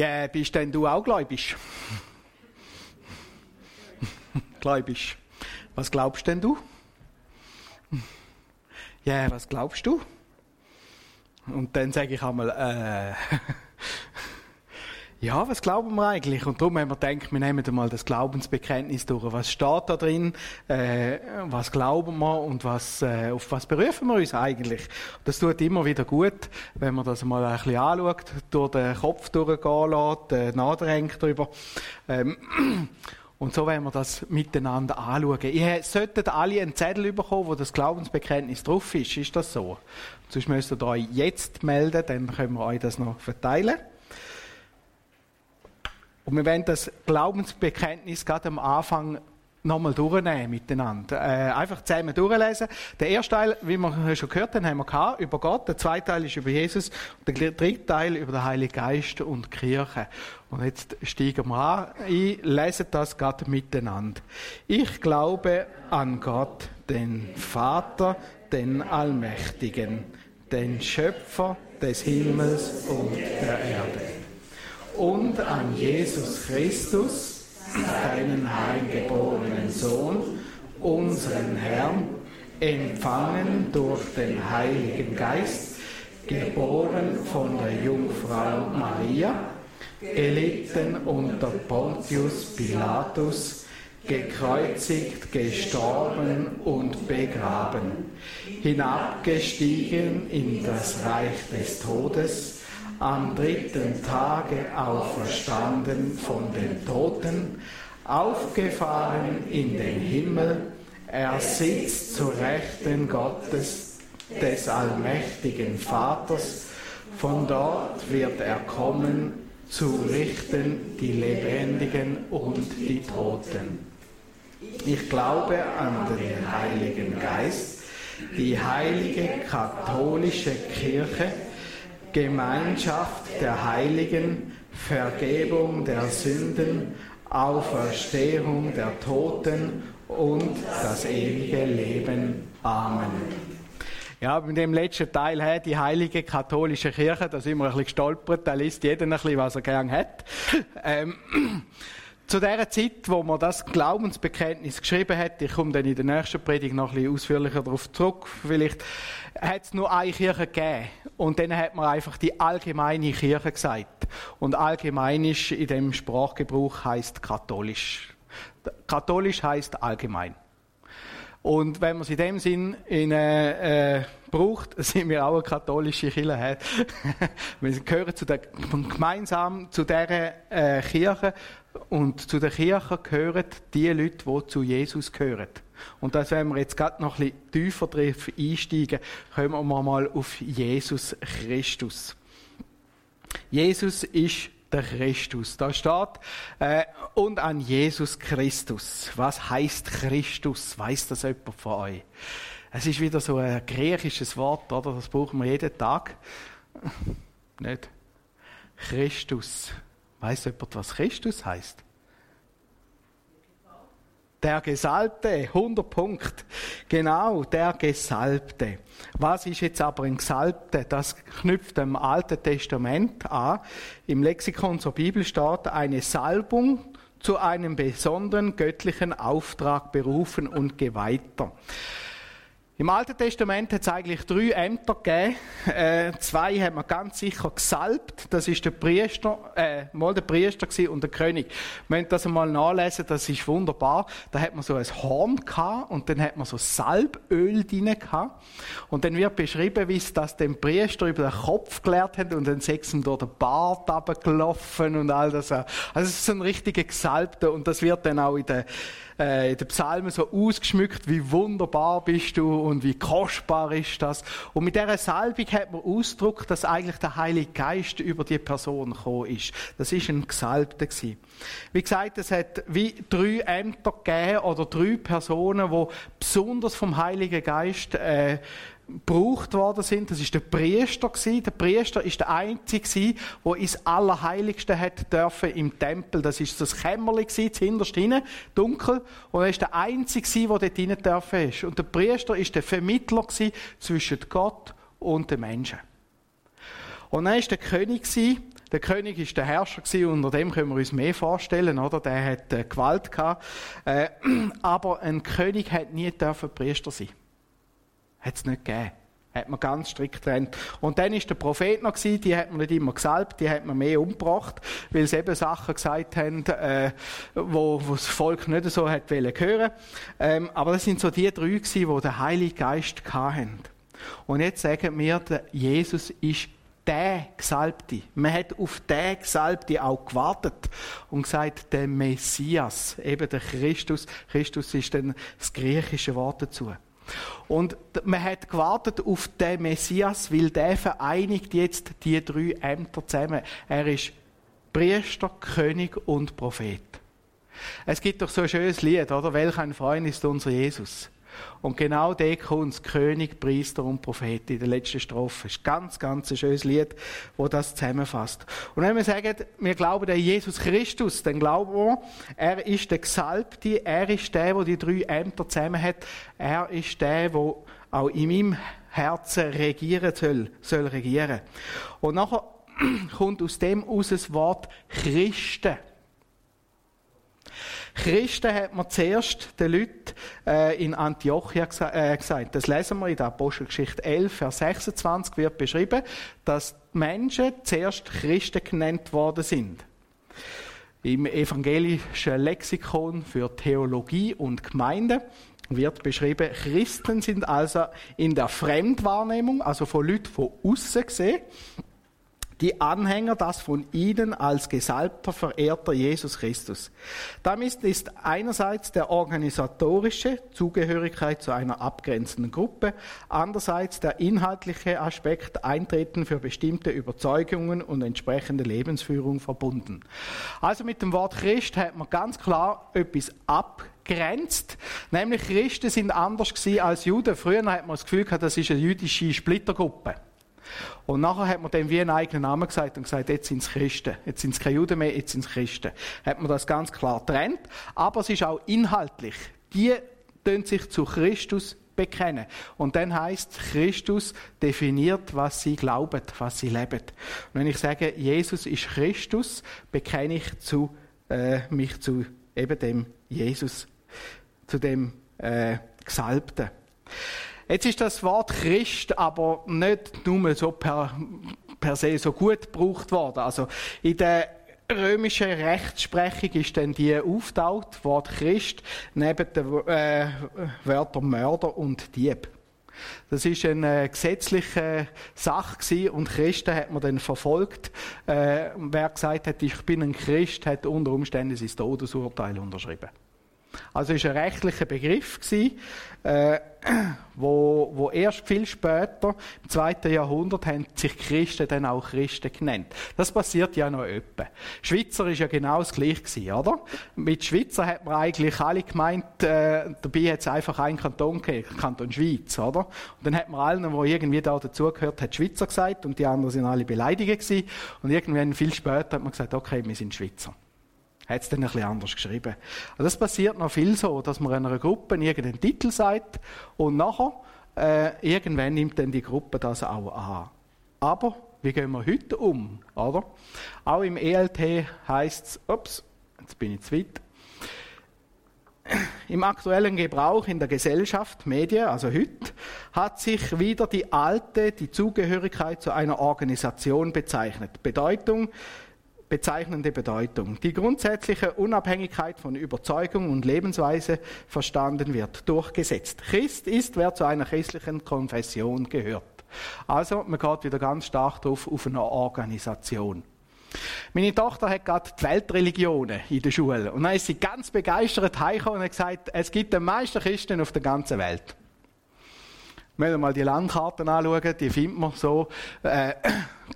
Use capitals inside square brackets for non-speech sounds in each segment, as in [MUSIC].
Ja, bist denn du auch gläubig? [LAUGHS] gläubig. Was glaubst denn du? Ja, was glaubst du? Und dann sage ich einmal, äh, [LAUGHS] ja, was glauben wir eigentlich? Und darum haben wir gedacht, wir nehmen einmal das Glaubensbekenntnis durch. Was steht da drin? Äh, was glauben wir und was, äh, auf was berufen wir uns eigentlich? Das tut immer wieder gut, wenn man das mal ein bisschen anschaut, durch den Kopf durchgehen lässt, äh, nachdenkt darüber. Ähm, [CLEARS THROAT] und so werden wir das miteinander anschauen. Ihr solltet alle einen Zettel bekommen, wo das Glaubensbekenntnis drauf ist. Ist das so? Sonst müsst ihr euch jetzt melden, dann können wir euch das noch verteilen. Und wir werden das Glaubensbekenntnis gerade am Anfang nochmal durchnehmen miteinander. Äh, einfach zusammen durchlesen. Der erste Teil, wie wir schon gehört haben, haben wir gehabt, über Gott. Der zweite Teil ist über Jesus. Und der dritte Teil über den Heiligen Geist und die Kirche. Und jetzt steigen wir ein, lesen das gerade miteinander. Ich glaube an Gott, den Vater, den Allmächtigen, den Schöpfer des Himmels und der Erde und an Jesus Christus, seinen eingeborenen Sohn, unseren Herrn, empfangen durch den Heiligen Geist, geboren von der Jungfrau Maria, gelitten unter Pontius Pilatus, gekreuzigt, gestorben und begraben, hinabgestiegen in das Reich des Todes, am dritten Tage auferstanden von den Toten, aufgefahren in den Himmel, er sitzt zu Rechten Gottes, des allmächtigen Vaters, von dort wird er kommen, zu richten die Lebendigen und die Toten. Ich glaube an den Heiligen Geist, die heilige katholische Kirche, Gemeinschaft der Heiligen, Vergebung der Sünden, Auferstehung der Toten und das ewige Leben. Amen. Ja, mit dem letzten Teil, die heilige katholische Kirche, da sind wir ein bisschen gestolpert, da liest jeder ein bisschen, was er gern hat. Ähm, zu der Zeit, wo man das Glaubensbekenntnis geschrieben hat, ich komme dann in der nächsten Predigt noch ein bisschen ausführlicher darauf zurück, vielleicht hat es nur eine Kirche gegeben. Und dann hat man einfach die allgemeine Kirche gesagt. Und allgemeinisch in dem Sprachgebrauch heißt katholisch. Katholisch heißt allgemein. Und wenn man es in dem Sinn in, äh, äh, braucht, [LAUGHS] sind wir auch eine katholische Kirche. [LAUGHS] wir gehören zu der, gemeinsam zu dieser äh, Kirche und zu der Kirche gehören die Leute, die zu Jesus gehören. Und das wenn wir jetzt gerade noch ein bisschen tiefer drauf einsteigen, kommen wir mal auf Jesus Christus. Jesus ist der Christus. Da steht, äh, und an Jesus Christus. Was heißt Christus? Weiß das jemand von euch? Es ist wieder so ein griechisches Wort, oder? Das brauchen wir jeden Tag. [LAUGHS] Nicht? Christus. Weiß jemand, was Christus heißt? Der Gesalbte, 100 Punkt. Genau, der Gesalbte. Was ist jetzt aber ein Gesalbte? Das knüpft am Alten Testament an. Im Lexikon zur Bibel steht eine Salbung zu einem besonderen göttlichen Auftrag berufen und geweihter. Im Alten Testament hat es eigentlich drei Ämter gegeben. Äh, zwei haben wir ganz sicher gesalbt. Das ist der Priester, äh, mal der Priester und der König. Wir müssen das einmal nachlesen, das ist wunderbar. Da hat man so ein Horn gehabt und dann hat man so Salböl drin gehabt. Und dann wird beschrieben, wie es das dem Priester über den Kopf gelehrt hat und dann sechs ihm durch den Bart runtergelaufen und all das. Also es ist so ein richtiger Gesalbter und das wird dann auch in der äh, in den Psalmen so ausgeschmückt, wie wunderbar bist du und wie kostbar ist das. Und mit dieser Salbung hat man Ausdruck, dass eigentlich der Heilige Geist über die Person gekommen ist. Das ist ein Gesalbter gewesen. Wie gesagt, es hat wie drei Ämter gegeben oder drei Personen, die besonders vom Heiligen Geist äh, gebraucht worden sind. Das ist der Priester gewesen. Der Priester ist der einzige gewesen, der ins Allerheiligste hat dürfen im Tempel. Das ist das Kämmerli gewesen, hinterst hinein, dunkel. Und er ist der einzige gewesen, der dort hinein dürfen ist. Und der Priester ist der Vermittler gewesen zwischen Gott und den Menschen. Und er ist der König gewesen, Der König ist der Herrscher gewesen, unter dem können wir uns mehr vorstellen, oder? Der hat äh, Gewalt gehabt. Äh, [CLEARS THROAT] aber ein König hat nie dürfen Priester sein. Hat es nicht gegeben. Hat man ganz strikt trennt. Und dann ist der Prophet noch gewesen, die hat man nicht immer gesalbt, die hat man mehr umgebracht, weil sie eben Sachen gesagt haben, äh, wo, wo das Volk nicht so hat wollen hören. Ähm, aber das sind so die drei gewesen, die den Heiligen Geist hatten. Und jetzt sagen wir, der Jesus ist der Gesalbte. Man hat auf den Gesalbte auch gewartet und gesagt, der Messias, eben der Christus. Christus ist dann das griechische Wort dazu. Und man hat gewartet auf den Messias, weil der vereinigt jetzt die drei Ämter zusammen. Er ist Priester, König und Prophet. Es gibt doch so ein schönes Lied, oder? Welch ein Freund ist unser Jesus? Und genau der kommt König, Priester und Prophet in der letzten Strophe. Das ist ein ganz, ganz ein schönes Lied, wo das zusammenfasst. Und wenn wir sagen, wir glauben an Jesus Christus, dann glauben wir, er ist der Gesalbte, er ist der, der die drei Ämter zusammen hat. Er ist der, der auch in meinem Herzen regieren soll, soll regieren. Und nachher [CLEARS THROAT] kommt aus dem aus das Wort Christen. Christen hat man zuerst den Leuten äh, in Antiochia äh, gesagt. Das lesen wir in der Apostelgeschichte 11, Vers 26 wird beschrieben, dass Menschen zuerst Christen genannt worden sind. Im evangelischen Lexikon für Theologie und Gemeinde wird beschrieben, Christen sind also in der Fremdwahrnehmung, also von Leuten von außen gesehen, die Anhänger das von ihnen als gesalbter, verehrter Jesus Christus. Damit ist einerseits der organisatorische Zugehörigkeit zu einer abgrenzenden Gruppe, andererseits der inhaltliche Aspekt Eintreten für bestimmte Überzeugungen und entsprechende Lebensführung verbunden. Also mit dem Wort Christ hat man ganz klar etwas abgrenzt. Nämlich Christen sind anders als Juden. Früher hat man das Gefühl gehabt, das ist eine jüdische Splittergruppe. Und nachher hat man dem wie einen eigenen Namen gesagt und gesagt, jetzt sind es Christen. Jetzt sind es keine Juden mehr, jetzt sind es Christen. Hat man das ganz klar trennt. Aber es ist auch inhaltlich. Die tun sich zu Christus bekennen. Und dann heißt Christus definiert, was sie glauben, was sie leben. Und wenn ich sage, Jesus ist Christus, bekenne ich zu, äh, mich zu eben dem Jesus, zu dem äh, Gesalbten. Jetzt ist das Wort Christ aber nicht nur so per, per se so gut gebraucht worden. Also in der römischen Rechtsprechung ist dann die auftaucht, Wort Christ, neben den äh, Wörtern Mörder und Dieb. Das ist eine gesetzliche Sache und Christen hat man dann verfolgt. Äh, wer gesagt hat, ich bin ein Christ, hat unter Umständen sein Todesurteil unterschrieben. Also ist ein rechtlicher Begriff gewesen, äh, [CLEARS THROAT] wo, wo erst viel später, im zweiten Jahrhundert, haben sich Christen dann auch Christen genannt. Das passiert ja noch öppe. Schweizer ist ja genau das Gleiche gewesen, oder? Mit Schweizer hat man eigentlich alle gemeint, äh, dabei hat es einfach einen Kanton gegeben, Kanton Schweiz, oder? Und dann hat man allen, die irgendwie da dazugehört, hat Schweizer gesagt und die anderen sind alle beleidigt gewesen. Und irgendwann viel später hat man gesagt, okay, wir sind Schweizer hat es dann ein bisschen anders geschrieben. Also das passiert noch viel so, dass man einer Gruppe irgendeinen Titel sagt und nachher äh, irgendwann nimmt dann die Gruppe das auch an. Aber wie gehen wir heute um, oder? Auch im ELT heißt es, ups, jetzt bin ich zu weit. Im aktuellen Gebrauch in der Gesellschaft, Medien, also heute, hat sich wieder die alte, die Zugehörigkeit zu einer Organisation bezeichnet. Bedeutung, bezeichnende Bedeutung. Die grundsätzliche Unabhängigkeit von Überzeugung und Lebensweise verstanden wird, durchgesetzt. Christ ist, wer zu einer christlichen Konfession gehört. Also, man geht wieder ganz stark drauf auf eine Organisation. Meine Tochter hat gerade die Weltreligionen in der Schule. Und dann ist sie ganz begeistert heimgekommen und hat gesagt, es gibt den meisten Christen auf der ganzen Welt. Wenn wir mal die Landkarten anschauen, die findet man so, äh,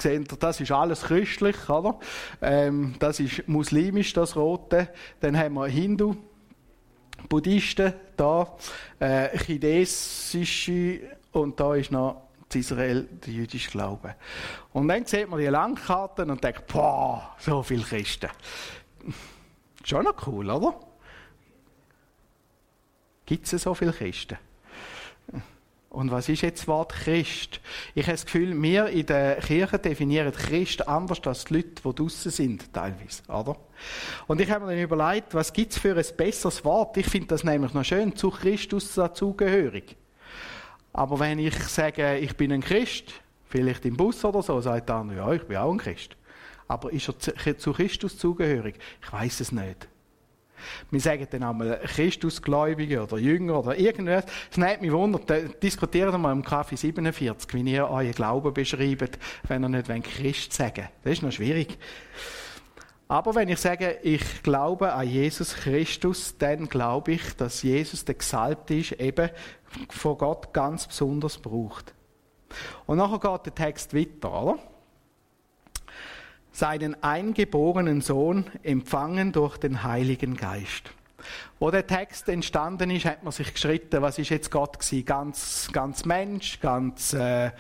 sehen das ist alles christlich, oder? Ähm, das ist muslimisch, das Rote. Dann haben wir Hindu, Buddhisten, da, äh, chinesische und da ist noch Israel der jüdische Glaube. Und dann sieht man die Landkarten und denkt, boah, so viele Christen. Schon noch cool, oder? Gibt es so viele Christen? Und was ist jetzt das Wort Christ? Ich habe das Gefühl, wir in der Kirche definieren Christ anders als die Leute, die draußen sind, teilweise, oder? Und ich habe mir dann überlegt, was gibt es für ein besseres Wort? Ich finde das nämlich noch schön, zu Christus dazugehörig. Aber wenn ich sage, ich bin ein Christ, vielleicht im Bus oder so, sagt der andere, ja, ich bin auch ein Christ. Aber ist er zu Christus zugehörig? Ich weiß es nicht. Wir sagen dann einmal Christusgläubige oder Jünger oder irgendwas. Es nimmt mich wunder, diskutiert mal im Kaffee 47, wie ihr euren Glauben beschreibt, wenn ihr nicht Christ sagen Das ist noch schwierig. Aber wenn ich sage, ich glaube an Jesus Christus, dann glaube ich, dass Jesus der Gesalbte ist, eben von Gott ganz besonders braucht. Und nachher geht der Text weiter, oder? Seinen eingeborenen Sohn empfangen durch den Heiligen Geist. Wo der Text entstanden ist, hat man sich geschritten, was ist jetzt Gott gewesen? Ganz, ganz Mensch, ganz äh,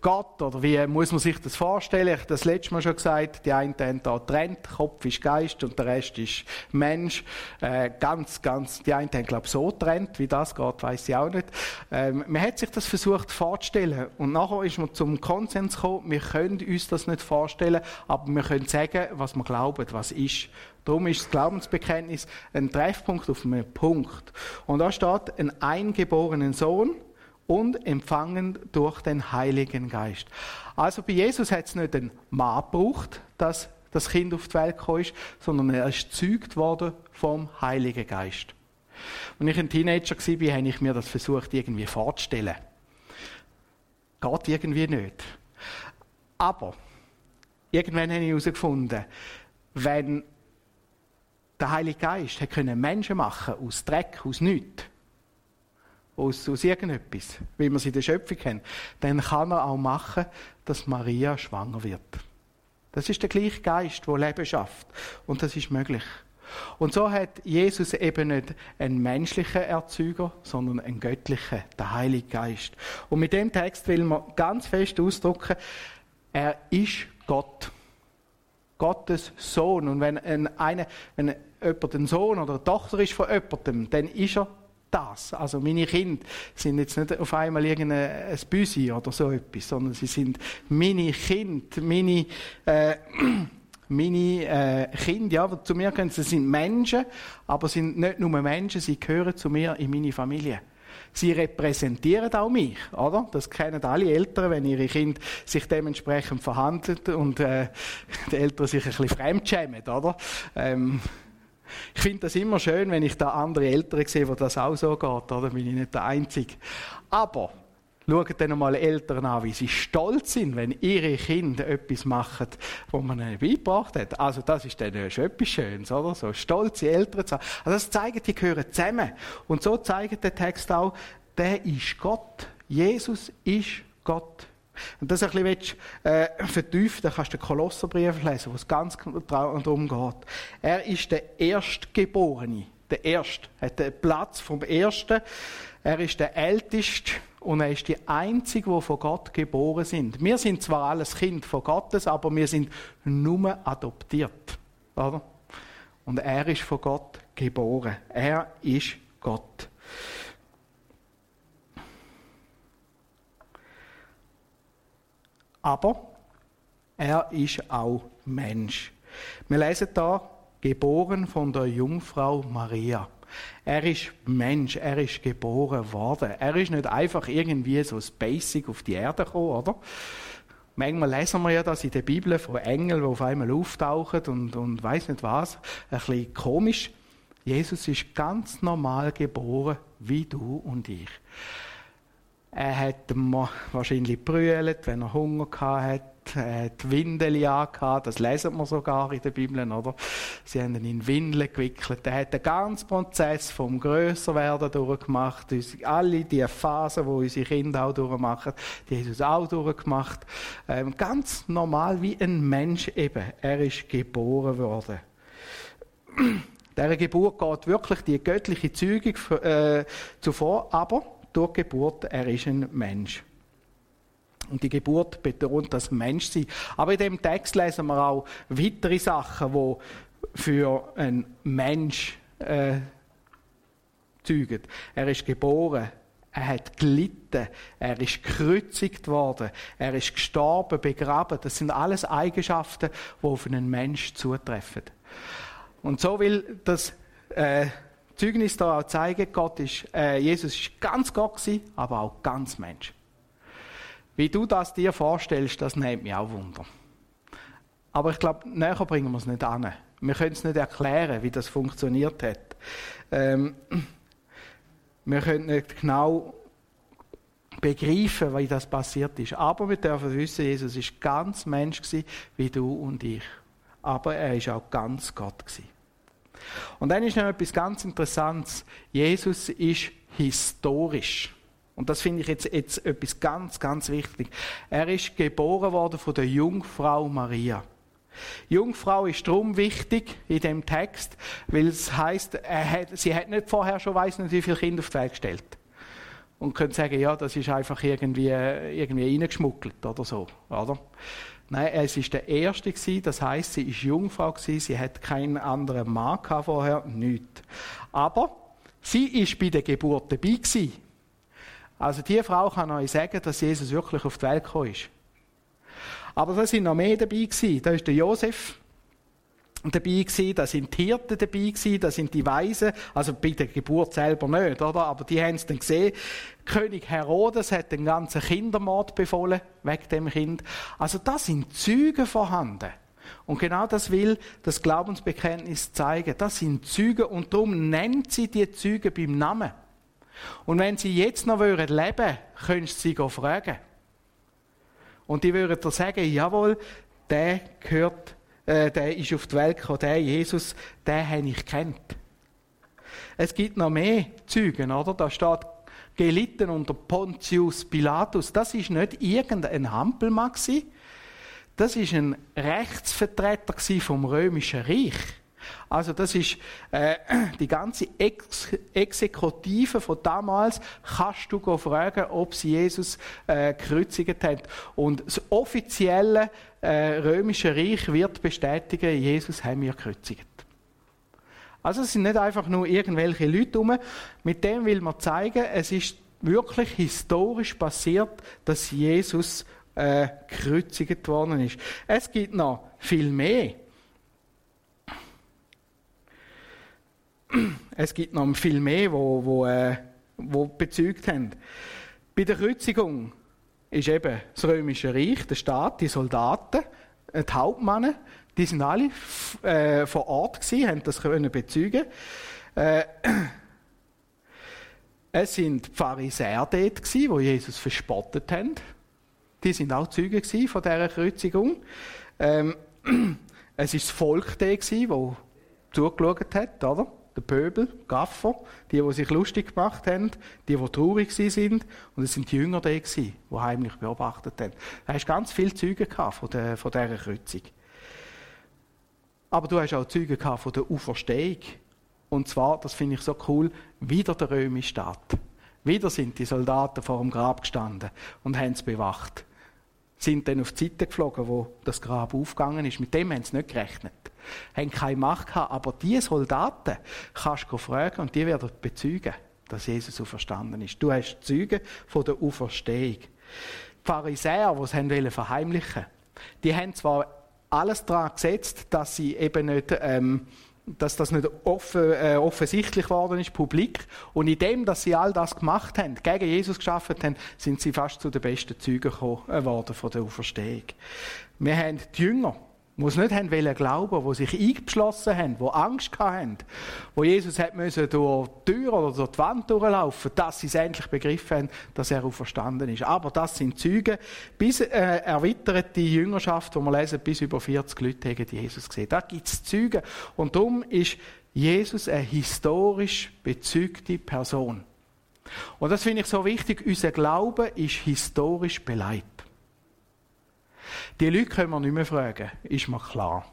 Gott? Oder wie muss man sich das vorstellen? Ich habe das letzte Mal schon gesagt, die einen haben da trennt, Kopf ist Geist und der Rest ist Mensch. Äh, ganz, ganz, die einen haben, glaube ich, so trennt, wie das geht, weiß ich auch nicht. Ähm, man hat sich das versucht vorzustellen und nachher ist man zum Konsens gekommen, wir können uns das nicht vorstellen, aber wir können sagen, was wir glauben, was ist. Darum ist das Glaubensbekenntnis ein Treffpunkt auf einem Punkt. Und da steht, ein eingeborenen Sohn, und empfangen durch den Heiligen Geist. Also bei Jesus hat es nicht einen Mann gebraucht, dass das Kind auf die Welt gekommen ist, sondern er ist gezeugt worden vom Heiligen Geist. Als ich ein Teenager war, habe ich mir das versucht, irgendwie vorzustellen. Geht irgendwie nicht. Aber irgendwann habe ich herausgefunden, wenn der Heilige Geist Menschen machen aus Dreck, aus nichts, aus, aus irgendetwas, wie wir sie in der Schöpfung kennen, dann kann er auch machen, dass Maria schwanger wird. Das ist der gleiche Geist, der Leben schafft. Und das ist möglich. Und so hat Jesus eben nicht einen menschlichen Erzeuger, sondern einen göttlichen, der Heilige Geist. Und mit dem Text will man ganz fest ausdrücken, er ist Gott. Gottes Sohn. Und wenn, ein, eine, wenn jemand ein Sohn oder eine Tochter ist von jemandem, dann ist er das. Also meine Kinder sind jetzt nicht auf einmal irgendein Büsi oder so etwas, sondern sie sind meine Kinder, meine, äh, [CLEARS THROAT] meine äh, Kinder, ja, zu mir gehören, sie sind Menschen, aber sind nicht nur Menschen, sie gehören zu mir in meine Familie. Sie repräsentieren auch mich, oder? Das kennen alle Eltern, wenn ihre Kinder sich dementsprechend verhandeln und äh, die Eltern sich ein bisschen fremdschämen, oder? Ähm, ich finde das immer schön, wenn ich da andere Eltern sehe, wo das auch so geht, oder? Bin ich nicht der Einzige. Aber schaut dann mal Eltern an, wie sie stolz sind, wenn ihre Kinder etwas machen, was man ihnen beigebracht hat. Also das ist dann schon etwas Schönes, oder? So stolze Eltern zu haben. Also das zeigt, die gehören zusammen. Und so zeigt der Text auch, der ist Gott. Jesus ist Gott. Und das ein bisschen äh, vertiefen, dann kannst du den Kolosserbrief lesen, wo es ganz darum geht. Er ist der Erstgeborene. Der Erste. Er hat den Platz vom Ersten. Er ist der Älteste und er ist die Einzige, die von Gott geboren sind. Wir sind zwar alles Kind von Gottes, aber wir sind nur adoptiert. Oder? Und er ist von Gott geboren. Er ist Gott. Aber er ist auch Mensch. Wir lesen da, geboren von der Jungfrau Maria. Er ist Mensch, er ist geboren worden. Er ist nicht einfach irgendwie so Basic auf die Erde gekommen, oder? Manchmal lesen wir ja das in der Bibel von Engeln, die auf einmal auftauchen und, und weiß nicht was. Ein bisschen komisch. Jesus ist ganz normal geboren, wie du und ich. Er hat wahrscheinlich brüllt, wenn er Hunger hatte. Er hat Windeln angehabt, das lesen wir sogar in der Bibel, oder? Sie haben ihn in Windeln gewickelt. Er hat den ganzen Prozess vom Grösserwerden durchgemacht. Alle die Phasen, die unsere Kinder auch durchmachen, die haben Jesus auch durchgemacht. Ähm, ganz normal wie ein Mensch eben. Er ist geboren worden. Dieser Geburt geht wirklich die göttliche Zeugung äh, zuvor, aber durch Geburt, er ist ein Mensch. Und die Geburt betont das Menschsein. Aber in dem Text lesen wir auch weitere Sachen, die für einen Mensch äh, zeugen. Er ist geboren, Er hat gelitten. Er ist gekreuzigt worden. Er ist gestorben, begraben. Das sind alles Eigenschaften, die auf einen Mensch zutreffen. Und so will das äh, Zeugnis da auch zeigen, Gott ist, äh, Jesus ist ganz Gott gewesen, aber auch ganz Mensch. Wie du das dir vorstellst, das nimmt mich auch Wunder. Aber ich glaube, näher bringen wir es nicht an. Wir können es nicht erklären, wie das funktioniert hat. Ähm, wir können nicht genau begreifen, wie das passiert ist. Aber wir dürfen wissen, Jesus ist ganz Mensch gewesen, wie du und ich. Aber er ist auch ganz Gott gewesen. Und dann ist noch etwas ganz Interessantes. Jesus ist historisch. Und das finde ich jetzt, jetzt etwas ganz, ganz wichtig. Er ist geboren worden von der Jungfrau Maria. Jungfrau ist darum wichtig in dem Text, weil es heißt, sie hat nicht vorher schon weiß nicht wie viele Kinder auf die Welt gestellt und können sagen, ja, das ist einfach irgendwie irgendwie reingeschmuggelt oder so, oder? Nein, es ist der erste gewesen, das heißt, sie ist Jungfrau gewesen, sie hat keinen anderen Mann vorher, nichts. Aber sie ist bei der Geburt dabei gewesen. Also die Frau kann euch sagen, dass Jesus wirklich auf die Welt gekommen ist. Aber da sind noch mehr dabei gewesen. Da ist der Josef dabei gewesen, da sind die Hirten dabei gewesen, da sind die Weisen, also bei der Geburt selber nicht, oder? Aber die haben es dann gesehen. König Herodes hat den ganzen Kindermord befohlen, wegen dem Kind. Also da sind Züge vorhanden. Und genau das will das Glaubensbekenntnis zeigen. Das sind Züge und darum nennt sie die Züge beim Namen. Und wenn sie jetzt noch leben würden, könntest du sie fragen. Und die würden dir sagen, jawohl, der gehört, äh, der ist auf die Welt gekommen, der Jesus, den habe ich kennt. Es gibt noch mehr Zeugen, oder? Da steht gelitten unter Pontius Pilatus. Das ist nicht irgendein Hampelmann Das ist ein Rechtsvertreter vom römischen Reich. Also das ist äh, [CLEARS THROAT] die ganze Ex Exekutive von damals. Kannst du fragen, ob sie Jesus äh, gekreuzigt haben. Und das offizielle äh, römische Reich wird bestätigen, Jesus haben wir gekreuzigt. Also es sind nicht einfach nur irgendwelche Leute rum. Mit dem will man zeigen, es ist wirklich historisch passiert, dass Jesus äh, gekreuzigt worden ist. Es gibt noch viel mehr. Es gibt noch viel mehr, wo, wo, äh, wo bezeugt haben. Bei der Kreuzigung ist eben das Römische Reich, der Staat, die Soldaten, die Hauptmänner, die sind alle äh, vor Ort gewesen, haben das können bezeugen. Äh, es sind die Pharisäer dort gewesen, die Jesus verspottet haben. Die sind auch Zeugen von dieser Kreuzigung. Ähm, [CLEARS THROAT] es ist das Volk da gewesen, das zugeschaut hat, oder? Der Pöbel, Gaffer, die, die sich lustig gemacht haben, die, die traurig sind, und es sind die Jünger die, die heimlich beobachtet haben. Da hast ganz viele Zeugen von, der, von dieser Kreuzung. Aber du hast auch Zeugen von der Auferstehung. Und zwar, das finde ich so cool, wieder der römische Staat. Wieder sind die Soldaten vor dem Grab gestanden und haben es bewacht. Sind dann auf die Seite geflogen, wo das Grab aufgegangen ist. Mit dem haben sie nicht gerechnet haben keine Macht gehabt. Aber diese Soldaten kannst du fragen und die werden bezeugen, dass Jesus auferstanden ist. Du hast Zeugen von der Auferstehung. Die Pharisäer, die es verheimlichen wollten, die haben zwar alles daran gesetzt, dass sie eben nicht, ähm, dass das nicht offen, äh, offensichtlich geworden ist, publik. Und in dem, dass sie all das gemacht haben, gegen Jesus geschaffen haben, sind sie fast zu den besten Zeugen geworden von der Auferstehung. Wir haben die Jünger, die es nicht haben wollen glauben, die sich eingeschlossen haben, die Angst hatten, wo Jesus hat müssen durch die Tür oder durch die Wand durchlaufen, dass sie es endlich begriffen haben, dass er auferstanden ist. Aber das sind Züge, bis äh, erweitert die Jüngerschaft, wo wir lesen, bis über 40 Leute haben Jesus gesehen. Da gibt es Züge. Und darum ist Jesus eine historisch bezeugte Person. Und das finde ich so wichtig. Unser Glaube ist historisch beleidigt. Die Leute können wir nicht mehr fragen, ist mir klar.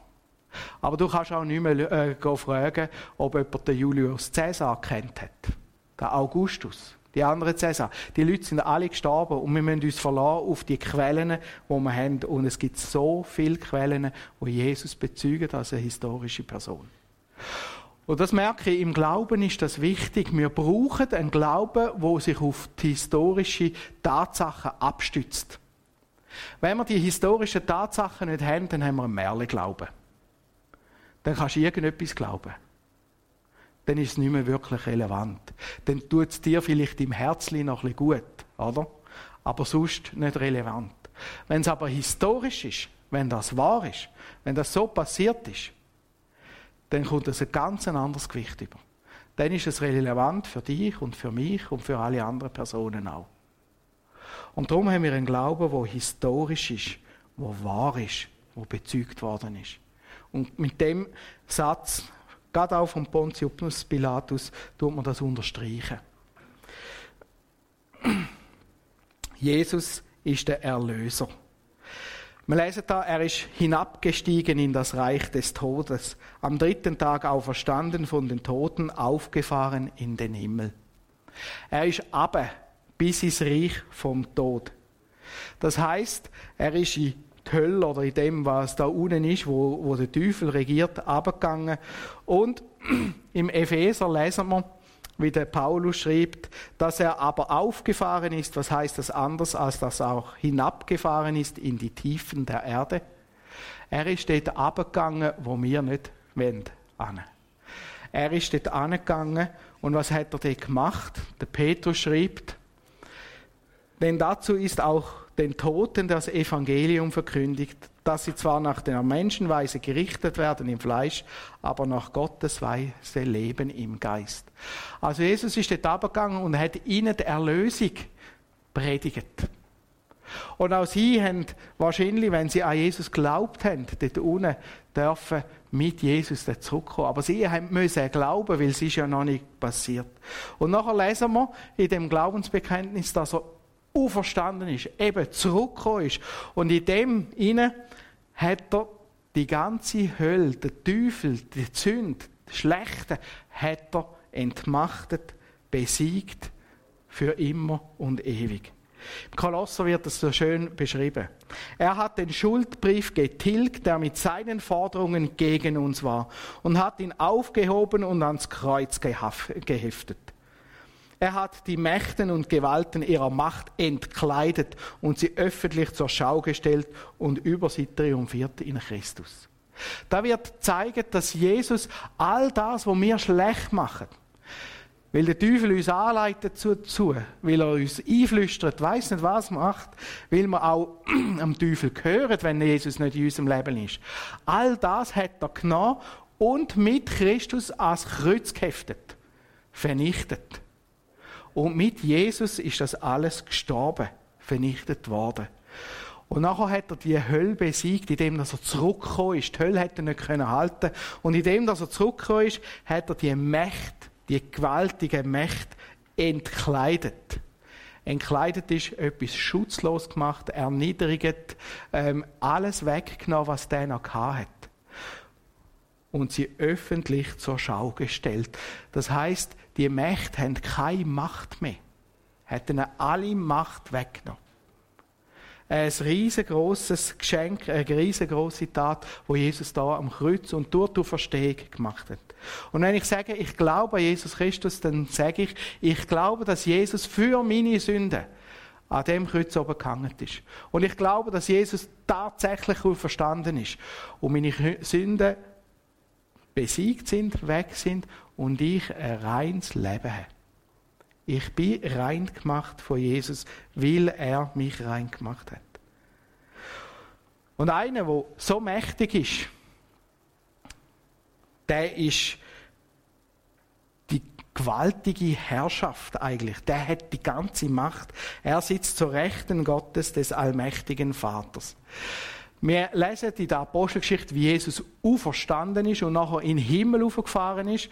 Aber du kannst auch nicht mehr äh, fragen, ob jemand den Julius Caesar kennt hat. Der Augustus. Die anderen Caesar. Die Leute sind alle gestorben und wir müssen uns verlassen auf die Quellen, die wir haben. Und es gibt so viele Quellen, wo Jesus bezeugen als eine historische Person. Und das merke ich, im Glauben ist das wichtig. Wir brauchen einen Glauben, wo sich auf die historischen Tatsachen abstützt. Wenn wir die historischen Tatsachen nicht haben, dann haben wir einen Märchen-Glauben. Dann kannst du irgendetwas glauben. Dann ist es nicht mehr wirklich relevant. Dann tut es dir vielleicht im Herzli noch ein bisschen gut, oder? Aber sonst nicht relevant. Wenn es aber historisch ist, wenn das wahr ist, wenn das so passiert ist, dann kommt es ein ganz anderes Gewicht über. Dann ist es relevant für dich und für mich und für alle anderen Personen auch. Und darum haben wir einen Glauben, der historisch ist, der wahr ist, der bezeugt worden ist. Und mit dem Satz, gerade auch von Pontius Pilatus, tut man das unterstreichen. Jesus ist der Erlöser. Wir lesen da, er ist hinabgestiegen in das Reich des Todes, am dritten Tag auferstanden von den Toten, aufgefahren in den Himmel. Er ist aber bis ins Reich vom Tod. Das heißt, er ist in die Hölle oder in dem, was da unten ist, wo, wo der Teufel regiert, abgegangen. Und [CLEARS THROAT] im Epheser lesen wir, wie der Paulus schreibt, dass er aber aufgefahren ist, was heißt das anders, als dass er auch hinabgefahren ist in die Tiefen der Erde? Er ist dort abgegangen, wo wir nicht wollen. Er ist dort angegangen und was hat er dort gemacht? Der Petrus schreibt, denn dazu ist auch den Toten das Evangelium verkündigt, dass sie zwar nach der Menschenweise gerichtet werden im Fleisch, aber nach Gottes Weise leben im Geist. Also Jesus ist dort abgegangen und hat ihnen die Erlösung predigt. Und auch sie haben wahrscheinlich, wenn sie an Jesus glaubt haben, dort unten dürfen mit Jesus zurückkommen. Aber sie müssen glauben, weil es ist ja noch nicht passiert. Und nachher lesen wir in dem Glaubensbekenntnis, dass er auferstanden ist, eben zurückgekommen ist. Und in dem inne hat er die ganze Hölle, der Teufel, die Sünde, das Schlechte, hat er entmachtet, besiegt, für immer und ewig. Im Kolosser wird es so schön beschrieben. Er hat den Schuldbrief getilgt, der mit seinen Forderungen gegen uns war, und hat ihn aufgehoben und ans Kreuz geheftet. Er hat die Mächten und Gewalten ihrer Macht entkleidet und sie öffentlich zur Schau gestellt und über sie triumphiert in Christus. Da wird zeigen, dass Jesus all das, was wir schlecht machen, weil der Teufel uns anleitet dazu, weil er uns einflüstert, weiß nicht was macht, weil wir auch [CLEARS THROAT] am Teufel gehören, wenn Jesus nicht in unserem Leben ist. All das hat er genommen und mit Christus ans Kreuz geheftet, vernichtet. Und mit Jesus ist das alles gestorben, vernichtet worden. Und nachher hat er die Hölle besiegt, indem er zurückgekommen ist. Die Hölle hätte er nicht können halten. Und indem er zurückgekommen ist, hat er die Mächte, die gewaltige Mächte entkleidet. Entkleidet ist etwas schutzlos gemacht, erniedrigt, ähm, alles weggenommen, was der noch hat und sie öffentlich zur Schau gestellt. Das heißt, die Mächte haben keine Macht mehr, hätten alle Macht weggenommen. Ein riesengroßes Geschenk, eine riesengroße Tat, wo Jesus da am Kreuz und durch die Verstehung gemacht hat. Und wenn ich sage, ich glaube an Jesus Christus, dann sage ich, ich glaube, dass Jesus für meine Sünden an dem Kreuz oben gehangen ist. Und ich glaube, dass Jesus tatsächlich verstanden ist und meine Sünden besiegt sind, weg sind und ich ein reines Leben habe. Ich bin rein gemacht von Jesus, weil er mich rein gemacht hat. Und einer, der so mächtig ist, der ist die gewaltige Herrschaft eigentlich. Der hat die ganze Macht. Er sitzt zur Rechten Gottes des allmächtigen Vaters. Wir lesen in der Apostelgeschichte, wie Jesus auferstanden ist und nachher in den Himmel aufgefahren ist,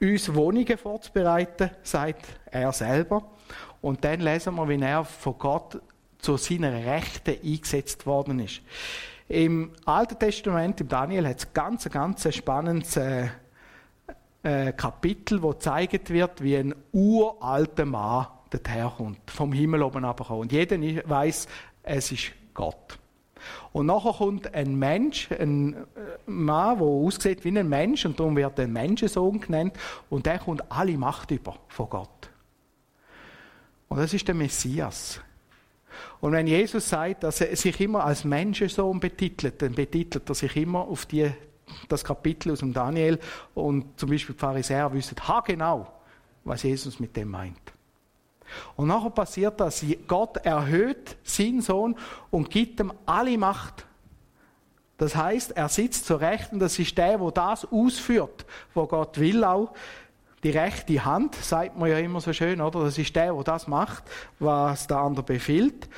uns Wohnungen vorzubereiten, sagt er selber. Und dann lesen wir, wie er von Gott zu seiner Rechte eingesetzt worden ist. Im Alten Testament, im Daniel, hat es ganz, ganz spannendes äh, äh, Kapitel, wo gezeigt wird, wie ein uralter Mann dorthin kommt, vom Himmel oben runterkommt. Und jeder weiß, es ist Gott. Und nachher kommt ein Mensch, ein äh, Mann, der aussieht wie ein Mensch, und darum wird er Menschensohn genannt, und der kommt alle Macht über von Gott. Und das ist der Messias. Und wenn Jesus sagt, dass er sich immer als Menschensohn betitelt, dann betitelt er sich immer auf die, das Kapitel aus dem Daniel. Und zum Beispiel die Pharisäer wissen genau, was Jesus mit dem meint. Und nachher passiert das, Gott erhöht seinen Sohn und gibt ihm alle Macht. Das heißt, er sitzt zur Rechten, das ist der, wo das ausführt, wo Gott will auch. Die rechte Hand, sagt man ja immer so schön, oder? Das ist der, wo das macht, was der andere befiehlt.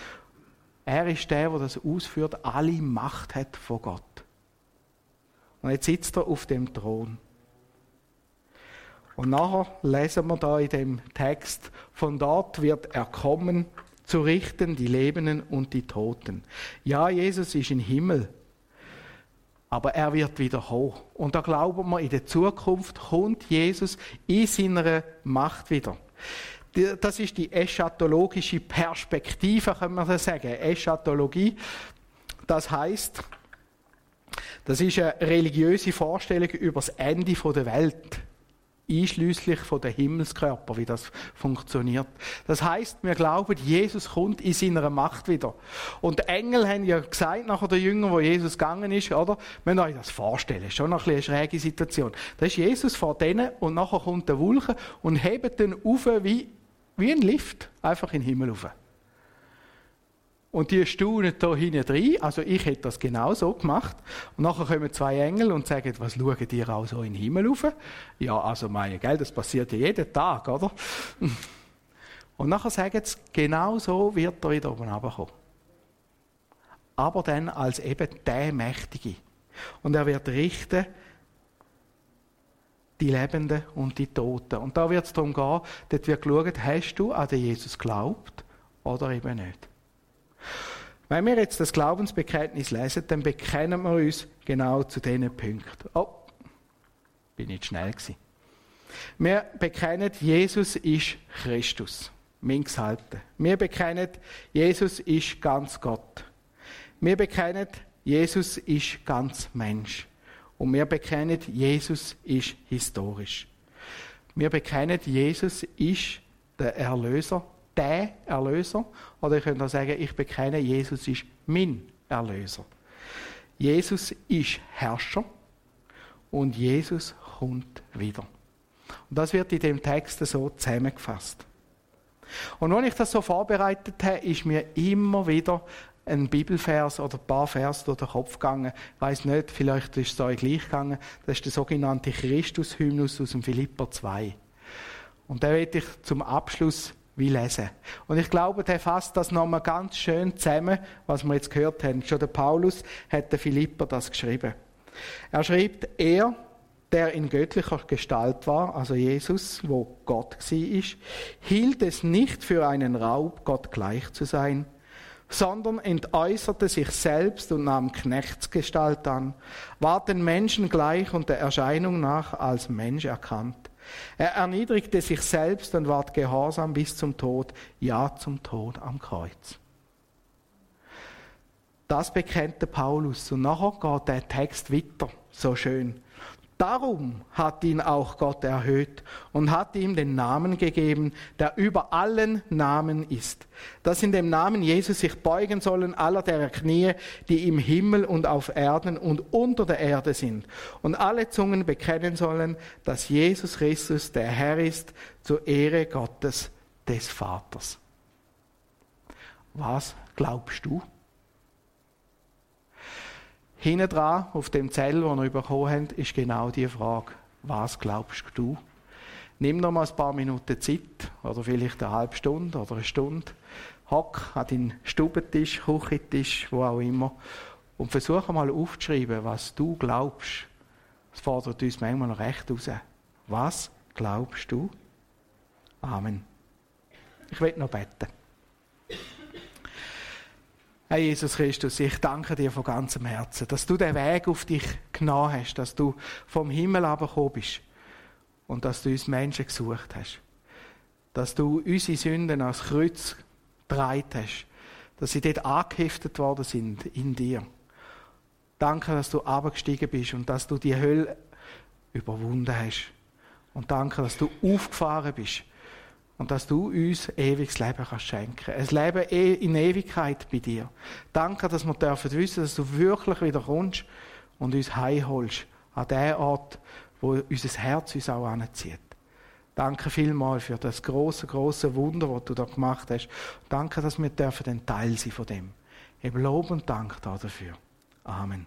Er ist der, wo das ausführt, alle Macht hat von Gott. Und jetzt sitzt er auf dem Thron. Und nachher lesen wir da in dem Text, von dort wird er kommen, zu richten die Lebenden und die Toten. Ja, Jesus ist im Himmel, aber er wird wieder hoch. Und da glauben wir, in der Zukunft kommt Jesus in seiner Macht wieder. Das ist die eschatologische Perspektive, kann man sagen. Eschatologie, das heißt, das ist eine religiöse Vorstellung über das Ende der Welt einschließlich von den Himmelskörper, wie das funktioniert. Das heißt, wir glauben, Jesus kommt in seiner Macht wieder. Und die Engel haben ja gesagt, nachher der Jünger, wo Jesus gegangen ist, oder? Müssen euch das vorstellen. Schon noch ein eine schräge Situation. Da ist Jesus vor denen und nachher kommt der Wolke und hebt den auf wie, wie ein Lift. Einfach in den Himmel auf. Und die staunen da hinten drin. Also ich hätte das genau so gemacht. Und nachher kommen zwei Engel und sagen, was schauen die auch so in den Himmel rauf? Ja, also meine, gell, das passiert ja jeden Tag, oder? Und nachher sagen sie, genau so wird er wieder oben runterkommen. Aber dann als eben der Mächtige. Und er wird richten, die Lebenden und die Toten. Und da wird es darum gehen, dort wird geschaut, hast du an den Jesus geglaubt oder eben nicht. Wenn wir jetzt das Glaubensbekenntnis lesen, dann bekennen wir uns genau zu diesen Punkten. Oh, bin ich schnell gewesen. Wir bekennen, Jesus ist Christus. Minx halten. Wir bekennen, Jesus ist ganz Gott. Wir bekennen, Jesus ist ganz Mensch. Und wir bekennen, Jesus ist historisch. Wir bekennen, Jesus ist der Erlöser der Erlöser. Oder ihr könnt auch sagen, ich bekenne, Jesus ist mein Erlöser. Jesus ist Herrscher und Jesus kommt wieder. Und das wird in dem Text so zusammengefasst. Und wenn ich das so vorbereitet habe, ist mir immer wieder ein Bibelvers oder ein paar Vers durch den Kopf gegangen. Ich weiss nicht, vielleicht ist es euch gleich gegangen. Das ist der sogenannte Christus-Hymnus aus dem Philipper 2. Und da werde ich zum Abschluss wie lesen. Und ich glaube, der fasst das nochmal ganz schön zusammen, was wir jetzt gehört haben. Schon der Paulus hat der Philipper das geschrieben. Er schreibt, er, der in göttlicher Gestalt war, also Jesus, wo Gott war, hielt es nicht für einen Raub, Gott gleich zu sein, sondern entäußerte sich selbst und nahm Knechtsgestalt an, war den Menschen gleich und der Erscheinung nach als Mensch erkannt. Er erniedrigte sich selbst und ward gehorsam bis zum Tod, ja zum Tod am Kreuz. Das bekennt der Paulus und nachher geht der Text weiter, so schön. Darum hat ihn auch Gott erhöht und hat ihm den Namen gegeben, der über allen Namen ist, dass in dem Namen Jesus sich beugen sollen aller der Knie, die im Himmel und auf Erden und unter der Erde sind, und alle Zungen bekennen sollen, dass Jesus Christus der Herr ist, zur Ehre Gottes des Vaters. Was glaubst du? Hinten dran, auf dem Zell, den wir bekommen haben, ist genau die Frage, was glaubst du? Nimm noch mal ein paar Minuten Zeit, oder vielleicht eine halbe Stunde oder eine Stunde. Hock an deinen Stubentisch, Küchentisch, wo auch immer, und versuch mal aufzuschreiben, was du glaubst. Das fordert uns manchmal noch recht raus. Was glaubst du? Amen. Ich will noch beten. Herr Jesus Christus, ich danke dir von ganzem Herzen, dass du den Weg auf dich genommen hast, dass du vom Himmel abgekommen bist und dass du uns Menschen gesucht hast. Dass du unsere Sünden ans Kreuz getragen hast. dass sie dort angeheftet worden sind in dir. Danke, dass du abgestiegen bist und dass du die Hölle überwunden hast. Und danke, dass du aufgefahren bist und dass du uns ewiges Leben kannst schenken. Ein Leben e- in Ewigkeit bei dir. Danke, dass wir dürfen wissen, dass du wirklich wieder kommst und uns heimholst an den Ort, wo unser Herz uns auch anzieht. Danke vielmals für das große, große Wunder, das du da gemacht hast. Danke, dass wir dürfen ein Teil sein von dem. Eben Lob und Dank dafür. Amen.